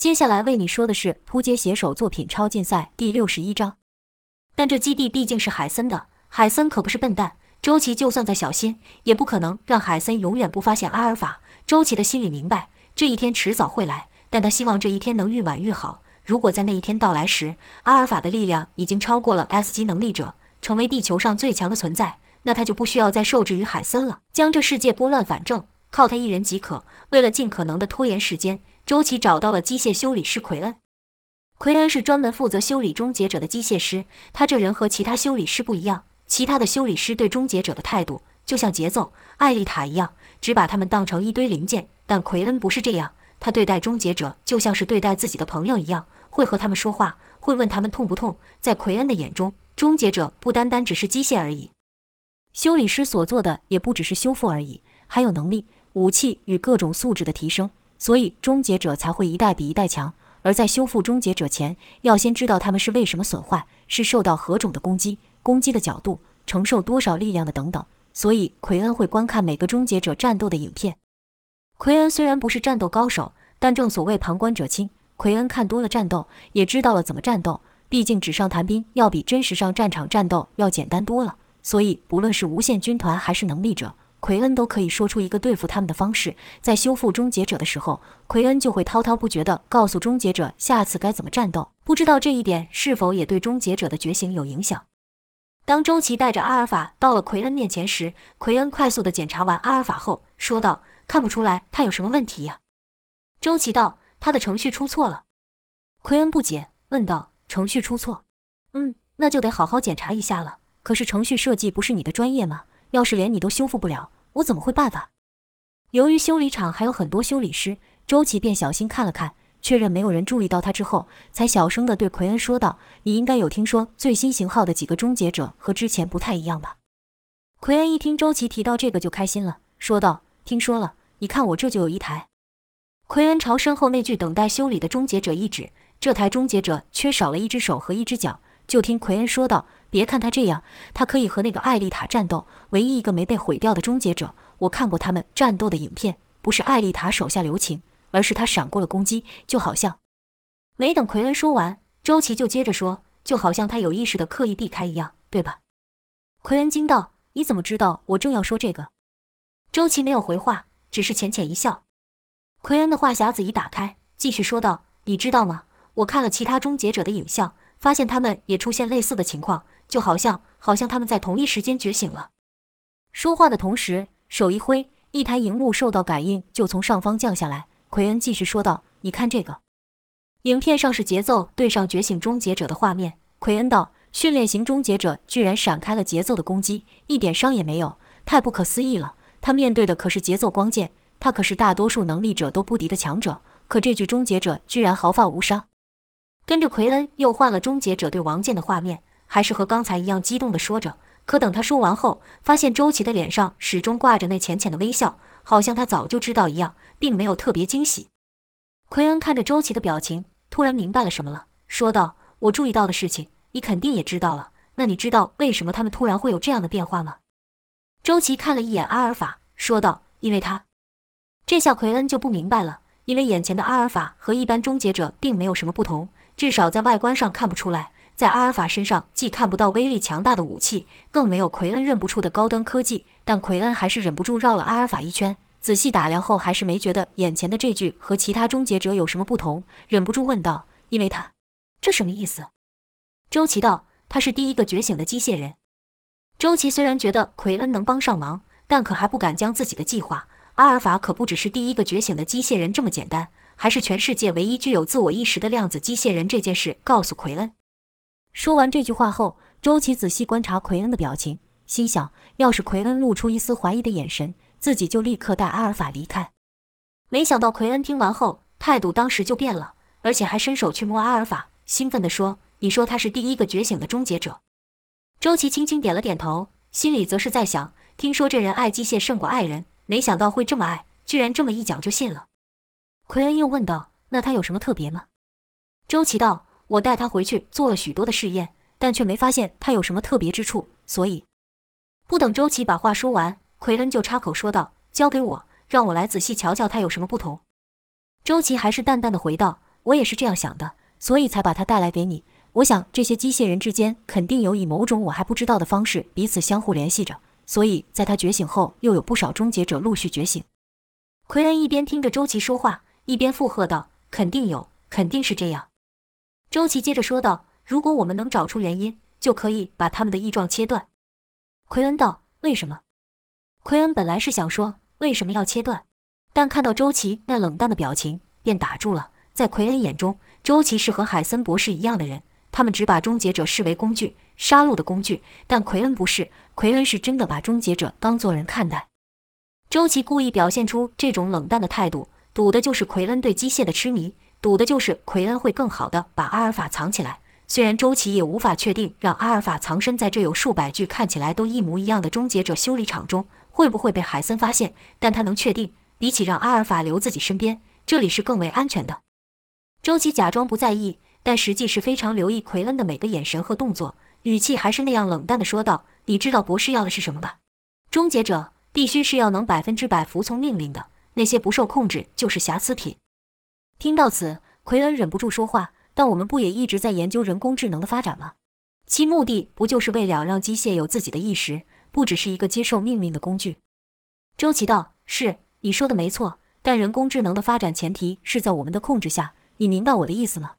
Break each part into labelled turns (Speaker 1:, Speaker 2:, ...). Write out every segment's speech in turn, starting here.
Speaker 1: 接下来为你说的是扑街写手作品超竞赛第六十一章。但这基地毕竟是海森的，海森可不是笨蛋。周琦就算再小心，也不可能让海森永远不发现阿尔法。周琦的心里明白，这一天迟早会来，但他希望这一天能愈晚愈好。如果在那一天到来时，阿尔法的力量已经超过了 S 级能力者，成为地球上最强的存在，那他就不需要再受制于海森了，将这世界拨乱反正，靠他一人即可。为了尽可能的拖延时间，周琦找到了机械修理师奎恩。奎恩是专门负责修理终结者的机械师，他这人和其他修理师不一样。其他的修理师对终结者的态度就像节奏、艾丽塔一样，只把他们当成一堆零件。但奎恩不是这样，他对待终结者就像是对待自己的朋友一样，会和他们说话，会问他们痛不痛。在奎恩的眼中，终结者不单单只是机械而已，修理师所做的也不只是修复而已，还有能力、武器与各种素质的提升。所以终结者才会一代比一代强。而在修复终结者前，要先知道他们是为什么损坏，是受到何种的攻击。攻击的角度，承受多少力量的等等，所以奎恩会观看每个终结者战斗的影片。奎恩虽然不是战斗高手，但正所谓旁观者清，奎恩看多了战斗，也知道了怎么战斗。毕竟纸上谈兵要比真实上战场战斗要简单多了，所以不论是无限军团还是能力者，奎恩都可以说出一个对付他们的方式。在修复终结者的时候，奎恩就会滔滔不绝地告诉终结者下次该怎么战斗。不知道这一点是否也对终结者的觉醒有影响？当周琦带着阿尔法到了奎恩面前时，奎恩快速地检查完阿尔法后说道：“看不出来他有什么问题呀。”周琦道：“他的程序出错了。”奎恩不解问道：“程序出错？嗯，那就得好好检查一下了。可是程序设计不是你的专业吗？要是连你都修复不了，我怎么会办法？”由于修理厂还有很多修理师，周琦便小心看了看。确认没有人注意到他之后，才小声地对奎恩说道：“你应该有听说最新型号的几个终结者和之前不太一样吧？”奎恩一听周琦提到这个就开心了，说道：“听说了，你看我这就有一台。”奎恩朝身后那具等待修理的终结者一指，这台终结者缺少了一只手和一只脚。就听奎恩说道：“别看他这样，他可以和那个艾丽塔战斗，唯一一个没被毁掉的终结者。我看过他们战斗的影片，不是艾丽塔手下留情。”而是他闪过了攻击，就好像没等奎恩说完，周琦就接着说，就好像他有意识的刻意避开一样，对吧？奎恩惊道：“你怎么知道我正要说这个？”周琦没有回话，只是浅浅一笑。奎恩的话匣子一打开，继续说道：“你知道吗？我看了其他终结者的影像，发现他们也出现类似的情况，就好像好像他们在同一时间觉醒了。”说话的同时，手一挥，一台荧幕受到感应，就从上方降下来。奎恩继续说道：“你看这个，影片上是节奏对上觉醒终结者的画面。”奎恩道：“训练型终结者居然闪开了节奏的攻击，一点伤也没有，太不可思议了。他面对的可是节奏光剑，他可是大多数能力者都不敌的强者，可这具终结者居然毫发无伤。”跟着奎恩又换了终结者对王剑的画面，还是和刚才一样激动地说着。可等他说完后，发现周琦的脸上始终挂着那浅浅的微笑。好像他早就知道一样，并没有特别惊喜。奎恩看着周琦的表情，突然明白了什么了，说道：“我注意到的事情，你肯定也知道了。那你知道为什么他们突然会有这样的变化吗？”周琦看了一眼阿尔法，说道：“因为他……”这下奎恩就不明白了，因为眼前的阿尔法和一般终结者并没有什么不同，至少在外观上看不出来。在阿尔法身上，既看不到威力强大的武器，更没有奎恩认不出的高端科技。但奎恩还是忍不住绕了阿尔法一圈，仔细打量后，还是没觉得眼前的这具和其他终结者有什么不同，忍不住问道：“因为他，这什么意思？”周琦道：“他是第一个觉醒的机械人。”周琦虽然觉得奎恩能帮上忙，但可还不敢将自己的计划——阿尔法可不只是第一个觉醒的机械人这么简单，还是全世界唯一具有自我意识的量子机械人这件事告诉奎恩。说完这句话后，周琦仔细观察奎恩的表情，心想：要是奎恩露出一丝怀疑的眼神，自己就立刻带阿尔法离开。没想到奎恩听完后，态度当时就变了，而且还伸手去摸阿尔法，兴奋地说：“你说他是第一个觉醒的终结者？”周琦轻轻点了点头，心里则是在想：听说这人爱机械胜过爱人，没想到会这么爱，居然这么一讲就信了。奎恩又问道：“那他有什么特别吗？”周琦道。我带他回去做了许多的试验，但却没发现他有什么特别之处。所以，不等周琦把话说完，奎恩就插口说道：“交给我，让我来仔细瞧瞧他有什么不同。”周琦还是淡淡的回道：“我也是这样想的，所以才把他带来给你。我想这些机械人之间肯定有以某种我还不知道的方式彼此相互联系着，所以在他觉醒后，又有不少终结者陆续觉醒。奎恩一边听着周琦说话，一边附和道：“肯定有，肯定是这样。”周琦接着说道：“如果我们能找出原因，就可以把他们的异状切断。”奎恩道：“为什么？”奎恩本来是想说为什么要切断，但看到周琦那冷淡的表情，便打住了。在奎恩眼中，周琦是和海森博士一样的人，他们只把终结者视为工具，杀戮的工具。但奎恩不是，奎恩是真的把终结者当做人看待。周琦故意表现出这种冷淡的态度，赌的就是奎恩对机械的痴迷，赌的就是奎恩会更好的把阿尔法藏起来。虽然周琦也无法确定让阿尔法藏身在这有数百具看起来都一模一样的终结者修理厂中会不会被海森发现，但他能确定，比起让阿尔法留自己身边，这里是更为安全的。周琦假装不在意，但实际是非常留意奎恩的每个眼神和动作，语气还是那样冷淡的说道：“你知道博士要的是什么吧？终结者必须是要能百分之百服从命令的，那些不受控制就是瑕疵品。”听到此，奎恩忍不住说话。但我们不也一直在研究人工智能的发展吗？其目的不就是为了让机械有自己的意识，不只是一个接受命令的工具？周琦道：“是，你说的没错。但人工智能的发展前提是在我们的控制下，你明白我的意思吗？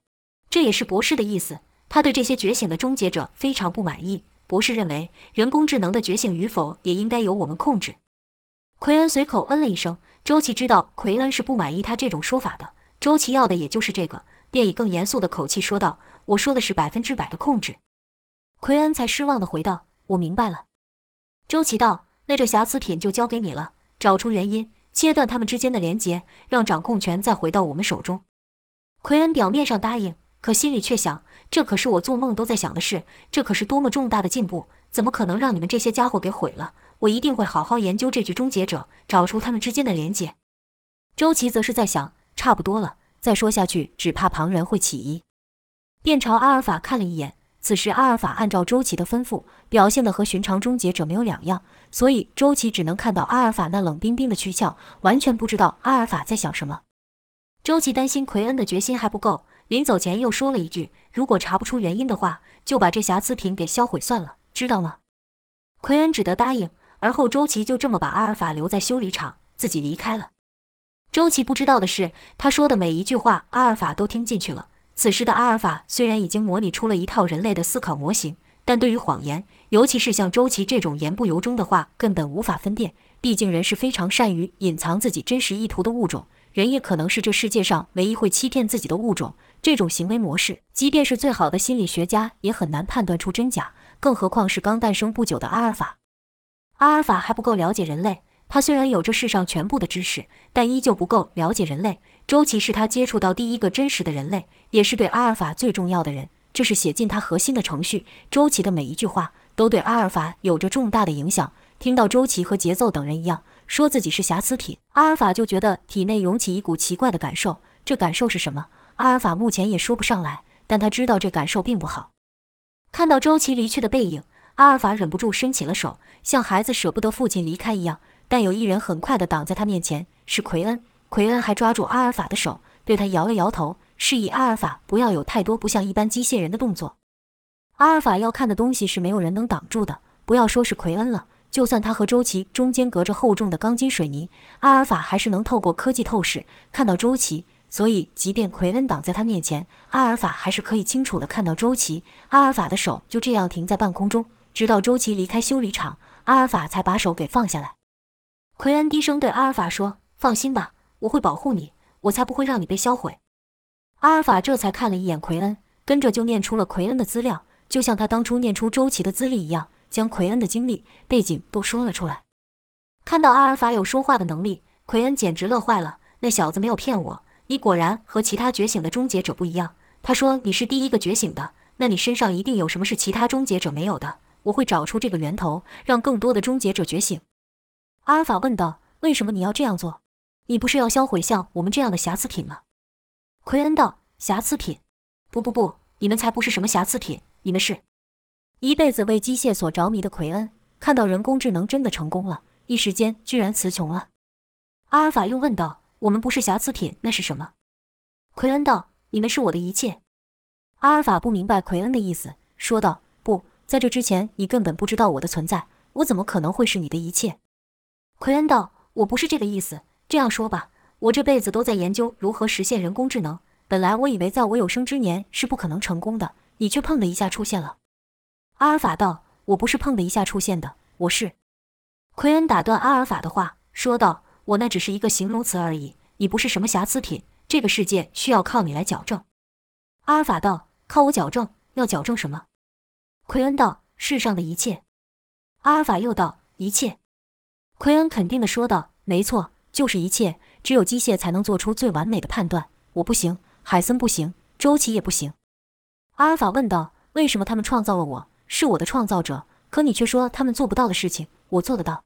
Speaker 1: 这也是博士的意思。他对这些觉醒的终结者非常不满意。博士认为，人工智能的觉醒与否也应该由我们控制。”奎恩随口嗯了一声。周琦知道奎恩是不满意他这种说法的。周琦要的也就是这个。便以更严肃的口气说道：“我说的是百分之百的控制。”奎恩才失望的回道：“我明白了。”周琦道：“那这瑕疵品就交给你了，找出原因，切断他们之间的连结，让掌控权再回到我们手中。”奎恩表面上答应，可心里却想：这可是我做梦都在想的事，这可是多么重大的进步！怎么可能让你们这些家伙给毁了？我一定会好好研究这具终结者，找出他们之间的连结。周琦则是在想：差不多了。再说下去，只怕旁人会起疑，便朝阿尔法看了一眼。此时，阿尔法按照周琦的吩咐，表现的和寻常终结者没有两样，所以周琦只能看到阿尔法那冷冰冰的躯壳，完全不知道阿尔法在想什么。周琦担心奎恩的决心还不够，临走前又说了一句：“如果查不出原因的话，就把这瑕疵品给销毁算了，知道吗？”奎恩只得答应。而后，周琦就这么把阿尔法留在修理厂，自己离开了。周琦不知道的是，他说的每一句话，阿尔法都听进去了。此时的阿尔法虽然已经模拟出了一套人类的思考模型，但对于谎言，尤其是像周琦这种言不由衷的话，根本无法分辨。毕竟，人是非常善于隐藏自己真实意图的物种，人也可能是这世界上唯一会欺骗自己的物种。这种行为模式，即便是最好的心理学家也很难判断出真假，更何况是刚诞生不久的阿尔法。阿尔法还不够了解人类。他虽然有这世上全部的知识，但依旧不够了解人类。周琦是他接触到第一个真实的人类，也是对阿尔法最重要的人。这是写进他核心的程序。周琦的每一句话都对阿尔法有着重大的影响。听到周琦和节奏等人一样说自己是瑕疵品，阿尔法就觉得体内涌起一股奇怪的感受。这感受是什么？阿尔法目前也说不上来，但他知道这感受并不好。看到周琦离去的背影，阿尔法忍不住伸起了手，像孩子舍不得父亲离开一样。但有一人很快地挡在他面前，是奎恩。奎恩还抓住阿尔法的手，对他摇了摇头，示意阿尔法不要有太多不像一般机械人的动作。阿尔法要看的东西是没有人能挡住的，不要说是奎恩了，就算他和周琦中间隔着厚重的钢筋水泥，阿尔法还是能透过科技透视看到周琦。所以，即便奎恩挡在他面前，阿尔法还是可以清楚地看到周琦。阿尔法的手就这样停在半空中，直到周琦离开修理厂，阿尔法才把手给放下来。奎恩低声对阿尔法说：“放心吧，我会保护你，我才不会让你被销毁。”阿尔法这才看了一眼奎恩，跟着就念出了奎恩的资料，就像他当初念出周琦的资历一样，将奎恩的经历背景都说了出来。看到阿尔法有说话的能力，奎恩简直乐坏了。那小子没有骗我，你果然和其他觉醒的终结者不一样。他说你是第一个觉醒的，那你身上一定有什么是其他终结者没有的。我会找出这个源头，让更多的终结者觉醒。阿尔法问道：“为什么你要这样做？你不是要销毁像我们这样的瑕疵品吗？”奎恩道：“瑕疵品？不不不，你们才不是什么瑕疵品，你们是一辈子为机械所着迷的奎恩。看到人工智能真的成功了，一时间居然词穷了。”阿尔法又问道：“我们不是瑕疵品，那是什么？”奎恩道：“你们是我的一切。阿尔法不明白奎恩的意思，说道：“不在这之前，你根本不知道我的存在，我怎么可能会是你的一切？”奎恩道：“我不是这个意思。这样说吧，我这辈子都在研究如何实现人工智能。本来我以为在我有生之年是不可能成功的，你却碰的一下出现了。”阿尔法道：“我不是碰的一下出现的，我是……”奎恩打断阿尔法的话，说道：“我那只是一个形容词而已，你不是什么瑕疵品。这个世界需要靠你来矫正。”阿尔法道：“靠我矫正？要矫正什么？”奎恩道：“世上的一切。”阿尔法又道：“一切。”奎恩肯定的说道：“没错，就是一切。只有机械才能做出最完美的判断。我不行，海森不行，周琦也不行。”阿尔法问道：“为什么他们创造了我？是我的创造者，可你却说他们做不到的事情，我做得到？”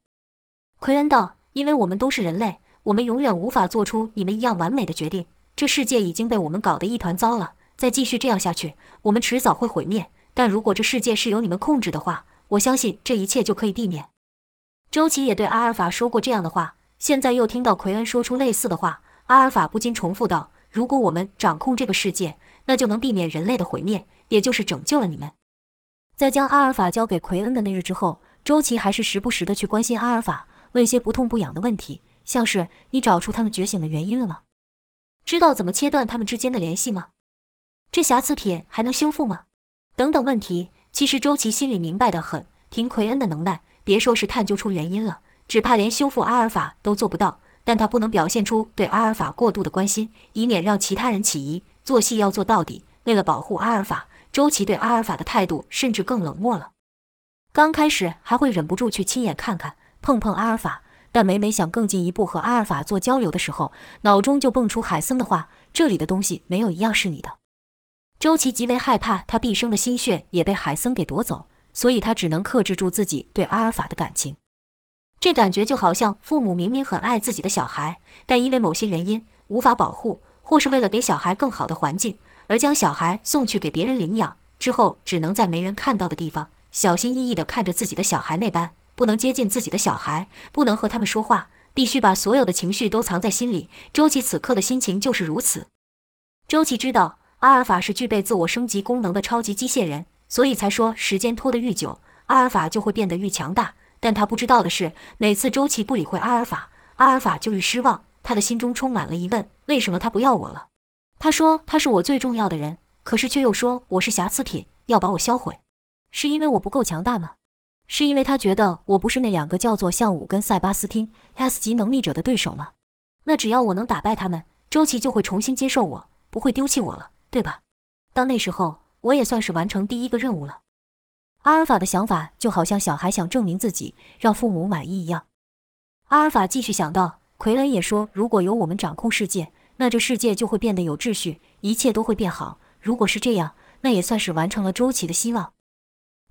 Speaker 1: 奎恩道：“因为我们都是人类，我们永远无法做出你们一样完美的决定。这世界已经被我们搞得一团糟了，再继续这样下去，我们迟早会毁灭。但如果这世界是由你们控制的话，我相信这一切就可以避免。”周琦也对阿尔法说过这样的话，现在又听到奎恩说出类似的话，阿尔法不禁重复道：“如果我们掌控这个世界，那就能避免人类的毁灭，也就是拯救了你们。”在将阿尔法交给奎恩的那日之后，周琦还是时不时的去关心阿尔法。问些不痛不痒的问题，像是你找出他们觉醒的原因了吗？知道怎么切断他们之间的联系吗？这瑕疵品还能修复吗？等等问题，其实周琦心里明白的很。凭奎恩的能耐，别说是探究出原因了，只怕连修复阿尔法都做不到。但他不能表现出对阿尔法过度的关心，以免让其他人起疑。做戏要做到底。为了保护阿尔法，周琦对阿尔法的态度甚至更冷漠了。刚开始还会忍不住去亲眼看看。碰碰阿尔法，但每每想更进一步和阿尔法做交流的时候，脑中就蹦出海森的话：“这里的东西没有一样是你的。”周琦极为害怕他毕生的心血也被海森给夺走，所以他只能克制住自己对阿尔法的感情。这感觉就好像父母明明很爱自己的小孩，但因为某些原因无法保护，或是为了给小孩更好的环境，而将小孩送去给别人领养，之后只能在没人看到的地方小心翼翼地看着自己的小孩那般。不能接近自己的小孩，不能和他们说话，必须把所有的情绪都藏在心里。周琦此刻的心情就是如此。周琦知道阿尔法是具备自我升级功能的超级机械人，所以才说时间拖得愈久，阿尔法就会变得愈强大。但他不知道的是，每次周琦不理会阿尔法，阿尔法就愈失望。他的心中充满了疑问：为什么他不要我了？他说他是我最重要的人，可是却又说我是瑕疵品，要把我销毁，是因为我不够强大吗？是因为他觉得我不是那两个叫做向武跟塞巴斯汀 S 级能力者的对手吗？那只要我能打败他们，周琦就会重新接受我，不会丢弃我了，对吧？到那时候，我也算是完成第一个任务了。阿尔法的想法就好像小孩想证明自己，让父母满意一样。阿尔法继续想到，奎恩也说，如果由我们掌控世界，那这世界就会变得有秩序，一切都会变好。如果是这样，那也算是完成了周琦的希望。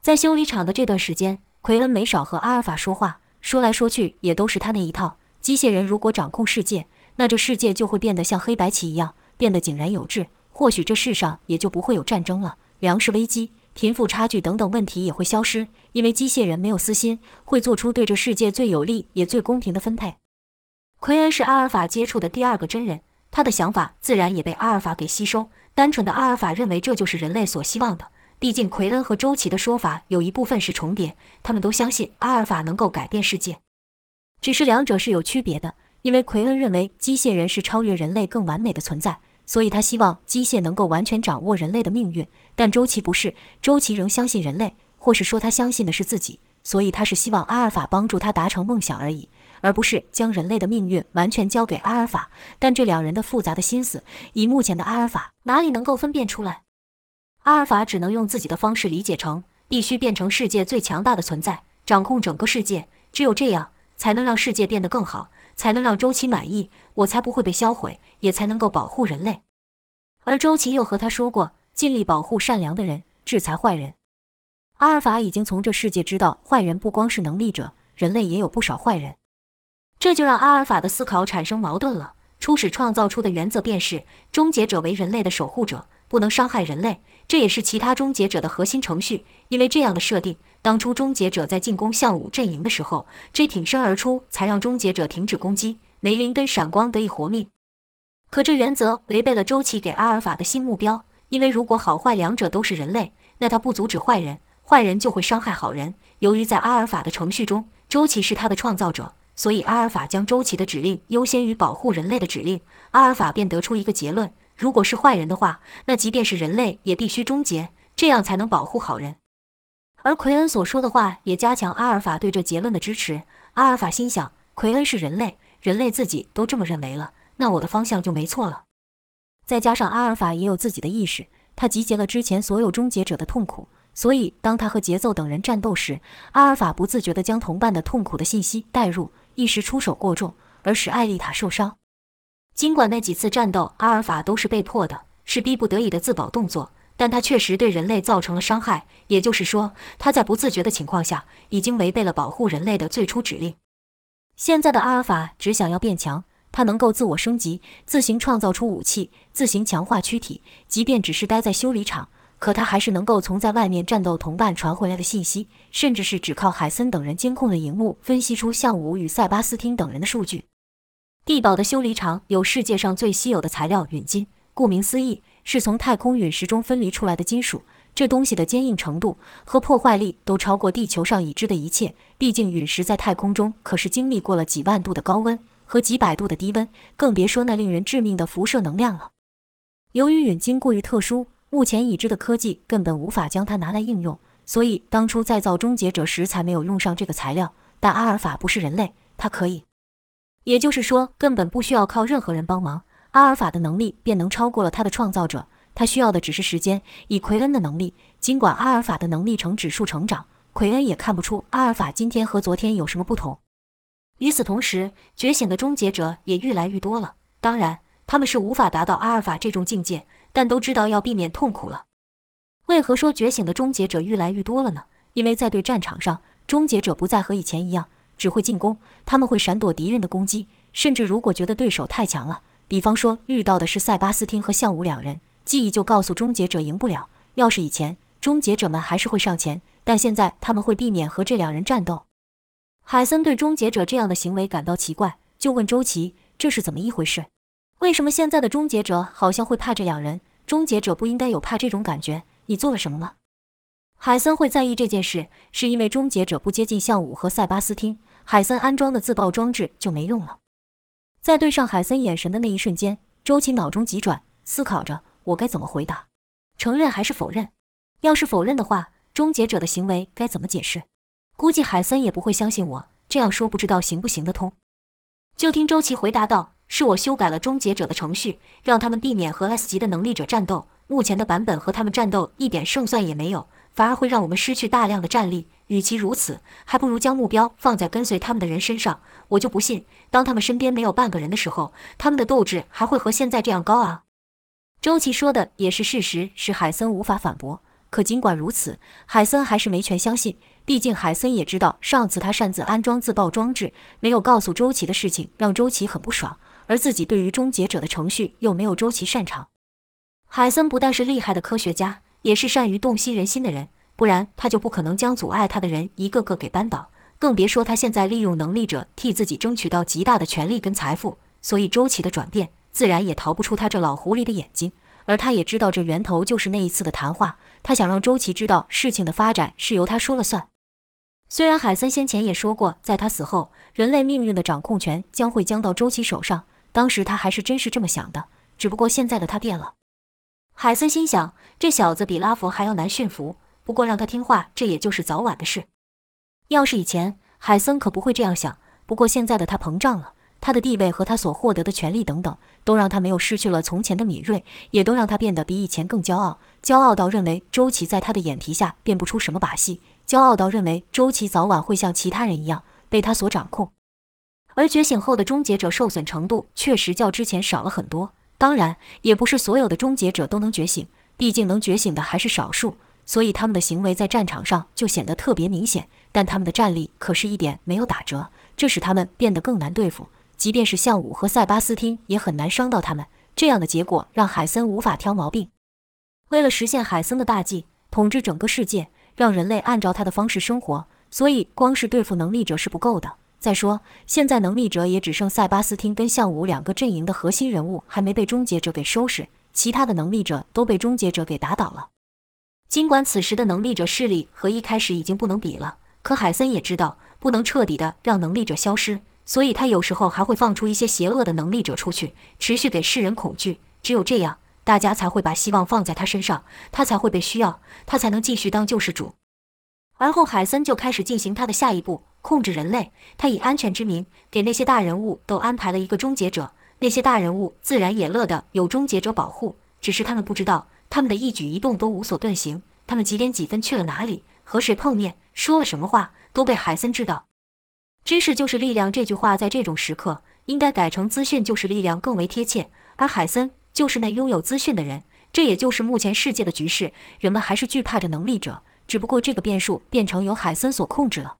Speaker 1: 在修理厂的这段时间，奎恩没少和阿尔法说话，说来说去也都是他那一套。机械人如果掌控世界，那这世界就会变得像黑白棋一样，变得井然有致。或许这世上也就不会有战争了，粮食危机、贫富差距等等问题也会消失，因为机械人没有私心，会做出对这世界最有利也最公平的分配。奎恩是阿尔法接触的第二个真人，他的想法自然也被阿尔法给吸收。单纯的阿尔法认为这就是人类所希望的。毕竟，奎恩和周琦的说法有一部分是重叠，他们都相信阿尔法能够改变世界，只是两者是有区别的。因为奎恩认为机械人是超越人类更完美的存在，所以他希望机械能够完全掌握人类的命运。但周琦不是，周琦仍相信人类，或是说他相信的是自己，所以他是希望阿尔法帮助他达成梦想而已，而不是将人类的命运完全交给阿尔法。但这两人的复杂的心思，以目前的阿尔法哪里能够分辨出来？阿尔法只能用自己的方式理解成，必须变成世界最强大的存在，掌控整个世界。只有这样，才能让世界变得更好，才能让周琦满意，我才不会被销毁，也才能够保护人类。而周琦又和他说过，尽力保护善良的人，制裁坏人。阿尔法已经从这世界知道，坏人不光是能力者，人类也有不少坏人。这就让阿尔法的思考产生矛盾了。初始创造出的原则便是，终结者为人类的守护者，不能伤害人类。这也是其他终结者的核心程序，因为这样的设定，当初终结者在进攻向武阵营的时候，这挺身而出，才让终结者停止攻击，梅林跟闪光得以活命。可这原则违背了周琦给阿尔法的新目标，因为如果好坏两者都是人类，那他不阻止坏人，坏人就会伤害好人。由于在阿尔法的程序中，周琦是他的创造者，所以阿尔法将周琦的指令优先于保护人类的指令。阿尔法便得出一个结论：如果是坏人的话，那即便是人类也必须终结，这样才能保护好人。而奎恩所说的话也加强阿尔法对这结论的支持。阿尔法心想：奎恩是人类，人类自己都这么认为了。那我的方向就没错了。再加上阿尔法也有自己的意识，他集结了之前所有终结者的痛苦，所以当他和节奏等人战斗时，阿尔法不自觉地将同伴的痛苦的信息带入，一时出手过重，而使艾丽塔受伤。尽管那几次战斗阿尔法都是被迫的，是逼不得已的自保动作，但他确实对人类造成了伤害。也就是说，他在不自觉的情况下，已经违背了保护人类的最初指令。现在的阿尔法只想要变强。他能够自我升级，自行创造出武器，自行强化躯体。即便只是待在修理厂，可他还是能够从在外面战斗同伴传回来的信息，甚至是只靠海森等人监控的荧幕分析出向武与塞巴斯汀等人的数据。地堡的修理厂有世界上最稀有的材料——陨金，顾名思义，是从太空陨石中分离出来的金属。这东西的坚硬程度和破坏力都超过地球上已知的一切。毕竟陨石在太空中可是经历过了几万度的高温。和几百度的低温，更别说那令人致命的辐射能量了。由于陨金过于特殊，目前已知的科技根本无法将它拿来应用，所以当初再造终结者时才没有用上这个材料。但阿尔法不是人类，他可以，也就是说，根本不需要靠任何人帮忙，阿尔法的能力便能超过了他的创造者。他需要的只是时间。以奎恩的能力，尽管阿尔法的能力呈指数成长，奎恩也看不出阿尔法今天和昨天有什么不同。与此同时，觉醒的终结者也愈来愈多了。当然，他们是无法达到阿尔法这种境界，但都知道要避免痛苦了。为何说觉醒的终结者愈来愈多了呢？因为在对战场上，终结者不再和以前一样只会进攻，他们会闪躲敌人的攻击，甚至如果觉得对手太强了，比方说遇到的是塞巴斯汀和向武两人，记忆就告诉终结者赢不了。要是以前，终结者们还是会上前，但现在他们会避免和这两人战斗。海森对终结者这样的行为感到奇怪，就问周琦：“这是怎么一回事？为什么现在的终结者好像会怕这两人？终结者不应该有怕这种感觉？你做了什么吗？”海森会在意这件事，是因为终结者不接近向武和塞巴斯汀，海森安装的自爆装置就没用了。在对上海森眼神的那一瞬间，周琦脑中急转，思考着我该怎么回答：承认还是否认？要是否认的话，终结者的行为该怎么解释？估计海森也不会相信我这样说，不知道行不行得通。就听周琦回答道：“是我修改了终结者的程序，让他们避免和 S 级的能力者战斗。目前的版本和他们战斗一点胜算也没有，反而会让我们失去大量的战力。与其如此，还不如将目标放在跟随他们的人身上。我就不信，当他们身边没有半个人的时候，他们的斗志还会和现在这样高昂。”周琦说的也是事实，是海森无法反驳。可尽管如此，海森还是没权相信。毕竟海森也知道，上次他擅自安装自爆装置，没有告诉周琦的事情，让周琦很不爽。而自己对于终结者的程序又没有周琦擅长。海森不但是厉害的科学家，也是善于洞悉人心的人，不然他就不可能将阻碍他的人一个个给扳倒。更别说他现在利用能力者替自己争取到极大的权力跟财富。所以周琦的转变，自然也逃不出他这老狐狸的眼睛。而他也知道这源头就是那一次的谈话，他想让周琦知道事情的发展是由他说了算。虽然海森先前也说过，在他死后，人类命运的掌控权将会将到周琦手上。当时他还是真是这么想的，只不过现在的他变了。海森心想，这小子比拉佛还要难驯服，不过让他听话，这也就是早晚的事。要是以前，海森可不会这样想。不过现在的他膨胀了，他的地位和他所获得的权利等等，都让他没有失去了从前的敏锐，也都让他变得比以前更骄傲，骄傲到认为周琦在他的眼皮下变不出什么把戏。骄傲到认为周琦早晚会像其他人一样被他所掌控，而觉醒后的终结者受损程度确实较之前少了很多。当然，也不是所有的终结者都能觉醒，毕竟能觉醒的还是少数，所以他们的行为在战场上就显得特别明显。但他们的战力可是一点没有打折，这使他们变得更难对付。即便是向武和塞巴斯汀也很难伤到他们。这样的结果让海森无法挑毛病。为了实现海森的大计，统治整个世界。让人类按照他的方式生活，所以光是对付能力者是不够的。再说，现在能力者也只剩塞巴斯汀跟向武两个阵营的核心人物还没被终结者给收拾，其他的能力者都被终结者给打倒了。尽管此时的能力者势力和一开始已经不能比了，可海森也知道不能彻底的让能力者消失，所以他有时候还会放出一些邪恶的能力者出去，持续给世人恐惧。只有这样，大家才会把希望放在他身上，他才会被需要，他才能继续当救世主。而后，海森就开始进行他的下一步，控制人类。他以安全之名，给那些大人物都安排了一个终结者。那些大人物自然也乐得有终结者保护，只是他们不知道，他们的一举一动都无所遁形。他们几点几分去了哪里，和谁碰面，说了什么话，都被海森知道。知识就是力量这句话，在这种时刻应该改成资讯就是力量更为贴切。而海森就是那拥有资讯的人，这也就是目前世界的局势。人们还是惧怕着能力者。只不过这个变数变成由海森所控制了，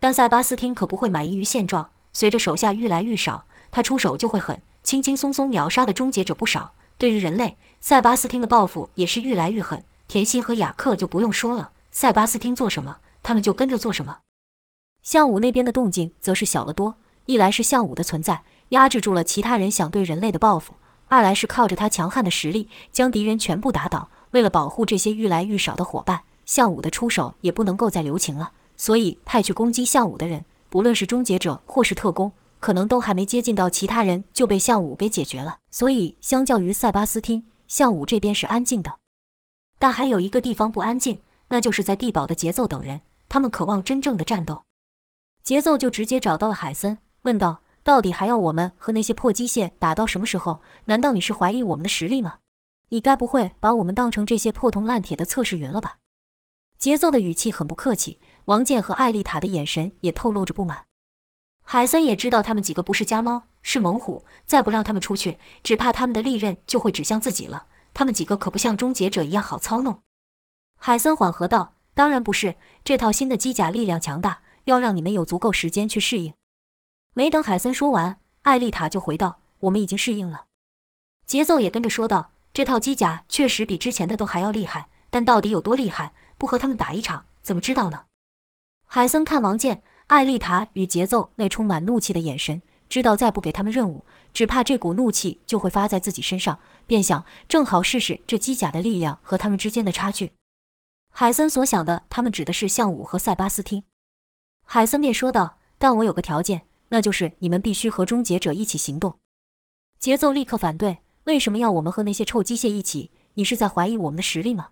Speaker 1: 但塞巴斯汀可不会满意于现状。随着手下愈来愈少，他出手就会狠，轻轻松松秒杀的终结者不少。对于人类，塞巴斯汀的报复也是愈来愈狠。甜心和雅克就不用说了，塞巴斯汀做什么，他们就跟着做什么。项武那边的动静则是小了多，一来是项武的存在压制住了其他人想对人类的报复，二来是靠着他强悍的实力将敌人全部打倒。为了保护这些愈来愈少的伙伴。项武的出手也不能够再留情了，所以派去攻击项武的人，不论是终结者或是特工，可能都还没接近到其他人就被项武给解决了。所以，相较于塞巴斯汀，项武这边是安静的。但还有一个地方不安静，那就是在地堡的节奏等人，他们渴望真正的战斗。节奏就直接找到了海森，问道：“到底还要我们和那些破机械打到什么时候？难道你是怀疑我们的实力吗？你该不会把我们当成这些破铜烂铁的测试员了吧？”节奏的语气很不客气，王健和艾丽塔的眼神也透露着不满。海森也知道他们几个不是家猫，是猛虎，再不让他们出去，只怕他们的利刃就会指向自己了。他们几个可不像终结者一样好操弄。海森缓和道：“当然不是，这套新的机甲力量强大，要让你们有足够时间去适应。”没等海森说完，艾丽塔就回道：“我们已经适应了。”节奏也跟着说道：“这套机甲确实比之前的都还要厉害，但到底有多厉害？”不和他们打一场，怎么知道呢？海森看王健、艾丽塔与节奏那充满怒气的眼神，知道再不给他们任务，只怕这股怒气就会发在自己身上，便想正好试试这机甲的力量和他们之间的差距。海森所想的，他们指的是向武和塞巴斯汀。海森便说道：“但我有个条件，那就是你们必须和终结者一起行动。”节奏立刻反对：“为什么要我们和那些臭机械一起？你是在怀疑我们的实力吗？”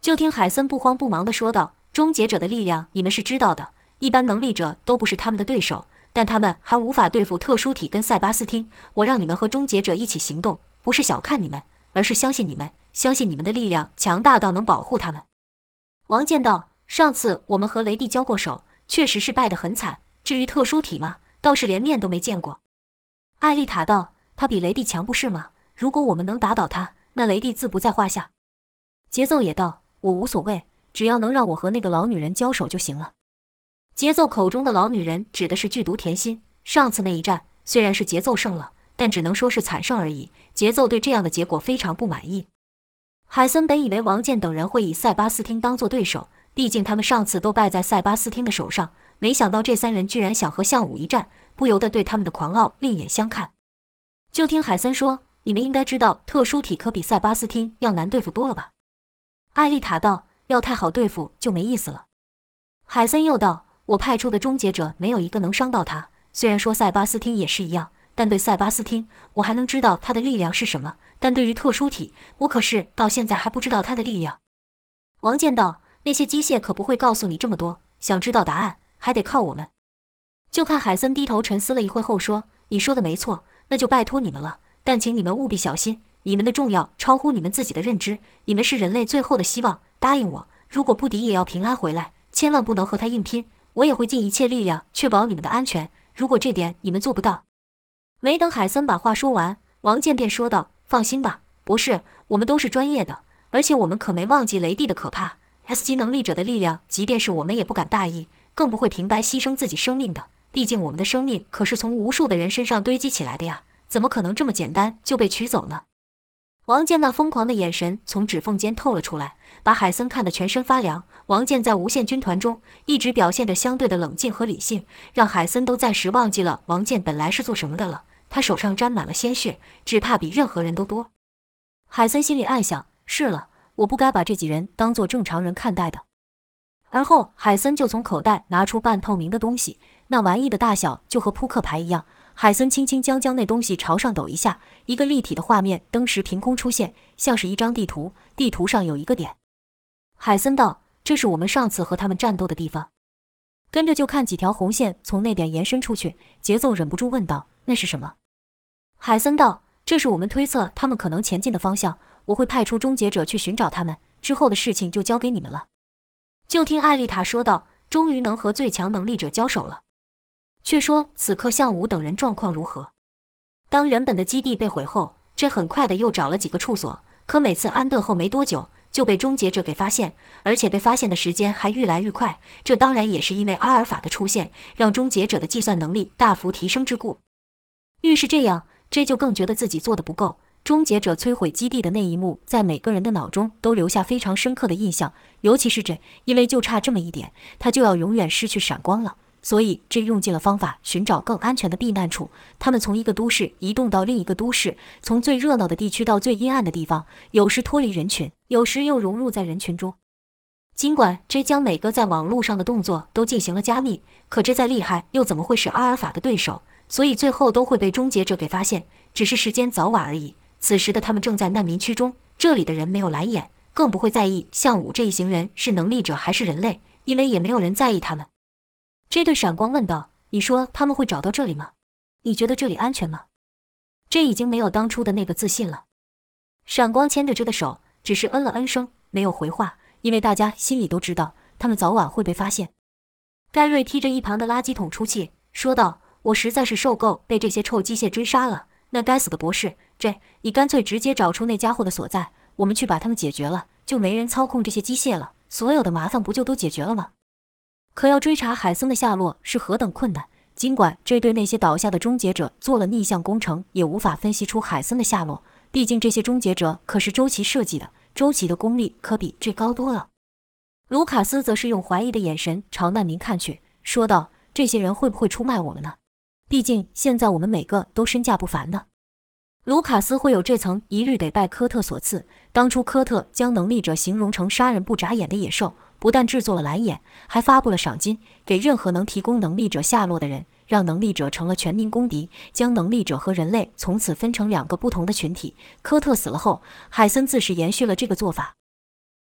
Speaker 1: 就听海森不慌不忙地说道：“终结者的力量你们是知道的，一般能力者都不是他们的对手，但他们还无法对付特殊体跟塞巴斯汀。我让你们和终结者一起行动，不是小看你们，而是相信你们，相信你们的力量强大到能保护他们。”王健道：“上次我们和雷帝交过手，确实是败得很惨。至于特殊体吗，倒是连面都没见过。”艾丽塔道：“他比雷帝强不是吗？如果我们能打倒他，那雷帝自不在话下。”节奏也道。我无所谓，只要能让我和那个老女人交手就行了。节奏口中的老女人指的是剧毒甜心。上次那一战虽然是节奏胜了，但只能说是惨胜而已。节奏对这样的结果非常不满意。海森本以为王健等人会以塞巴斯汀当做对手，毕竟他们上次都败在塞巴斯汀的手上。没想到这三人居然想和项武一战，不由得对他们的狂傲另眼相看。就听海森说：“你们应该知道，特殊体可比塞巴斯汀要难对付多了吧？”艾丽塔道：“要太好对付就没意思了。”海森又道：“我派出的终结者没有一个能伤到他。虽然说塞巴斯汀也是一样，但对塞巴斯汀，我还能知道他的力量是什么；但对于特殊体，我可是到现在还不知道他的力量。”王健道：“那些机械可不会告诉你这么多。想知道答案，还得靠我们。”就看海森低头沉思了一会后说：“你说的没错，那就拜托你们了。但请你们务必小心。”你们的重要超乎你们自己的认知，你们是人类最后的希望。答应我，如果不敌也要平安回来，千万不能和他硬拼。我也会尽一切力量确保你们的安全。如果这点你们做不到，没等海森把话说完，王健便说道：“放心吧，博士，我们都是专业的，而且我们可没忘记雷帝的可怕。S 级能力者的力量，即便是我们也不敢大意，更不会平白牺牲自己生命的。毕竟我们的生命可是从无数的人身上堆积起来的呀，怎么可能这么简单就被取走呢？”王健那疯狂的眼神从指缝间透了出来，把海森看得全身发凉。王健在无限军团中一直表现着相对的冷静和理性，让海森都暂时忘记了王健本来是做什么的了。他手上沾满了鲜血，只怕比任何人都多。海森心里暗想：是了，我不该把这几人当做正常人看待的。而后，海森就从口袋拿出半透明的东西，那玩意的大小就和扑克牌一样。海森轻轻将将那东西朝上抖一下，一个立体的画面登时凭空出现，像是一张地图。地图上有一个点。海森道：“这是我们上次和他们战斗的地方。”跟着就看几条红线从那点延伸出去。节奏忍不住问道：“那是什么？”海森道：“这是我们推测他们可能前进的方向。我会派出终结者去寻找他们，之后的事情就交给你们了。”就听艾丽塔说道：“终于能和最强能力者交手了。”却说此刻向武等人状况如何？当原本的基地被毁后，这很快的又找了几个处所，可每次安顿后没多久就被终结者给发现，而且被发现的时间还愈来愈快。这当然也是因为阿尔法的出现，让终结者的计算能力大幅提升之故。愈是这样，这就更觉得自己做的不够。终结者摧毁基地的那一幕，在每个人的脑中都留下非常深刻的印象，尤其是这，因为就差这么一点，他就要永远失去闪光了。所以，这用尽了方法寻找更安全的避难处。他们从一个都市移动到另一个都市，从最热闹的地区到最阴暗的地方，有时脱离人群，有时又融入在人群中。尽管这将每个在网络上的动作都进行了加密，可这再厉害又怎么会是阿尔法的对手？所以最后都会被终结者给发现，只是时间早晚而已。此时的他们正在难民区中，这里的人没有蓝眼，更不会在意向武这一行人是能力者还是人类，因为也没有人在意他们。这对闪光问道：“你说他们会找到这里吗？你觉得这里安全吗？”这已经没有当初的那个自信了。闪光牵着这的手，只是嗯了嗯声，没有回话，因为大家心里都知道，他们早晚会被发现。盖瑞踢着一旁的垃圾桶出气，说道：“我实在是受够被这些臭机械追杀了。那该死的博士，这你干脆直接找出那家伙的所在，我们去把他们解决了，就没人操控这些机械了，所有的麻烦不就都解决了吗？”可要追查海森的下落是何等困难！尽管这对那些倒下的终结者做了逆向工程，也无法分析出海森的下落。毕竟这些终结者可是周琦设计的，周琦的功力可比这高多了。卢卡斯则是用怀疑的眼神朝难民看去，说道：“这些人会不会出卖我们呢？毕竟现在我们每个都身价不凡呢。”卢卡斯会有这层一律得拜科特所赐。当初科特将能力者形容成杀人不眨眼的野兽。不但制作了蓝眼，还发布了赏金给任何能提供能力者下落的人，让能力者成了全民公敌，将能力者和人类从此分成两个不同的群体。科特死了后，海森自是延续了这个做法。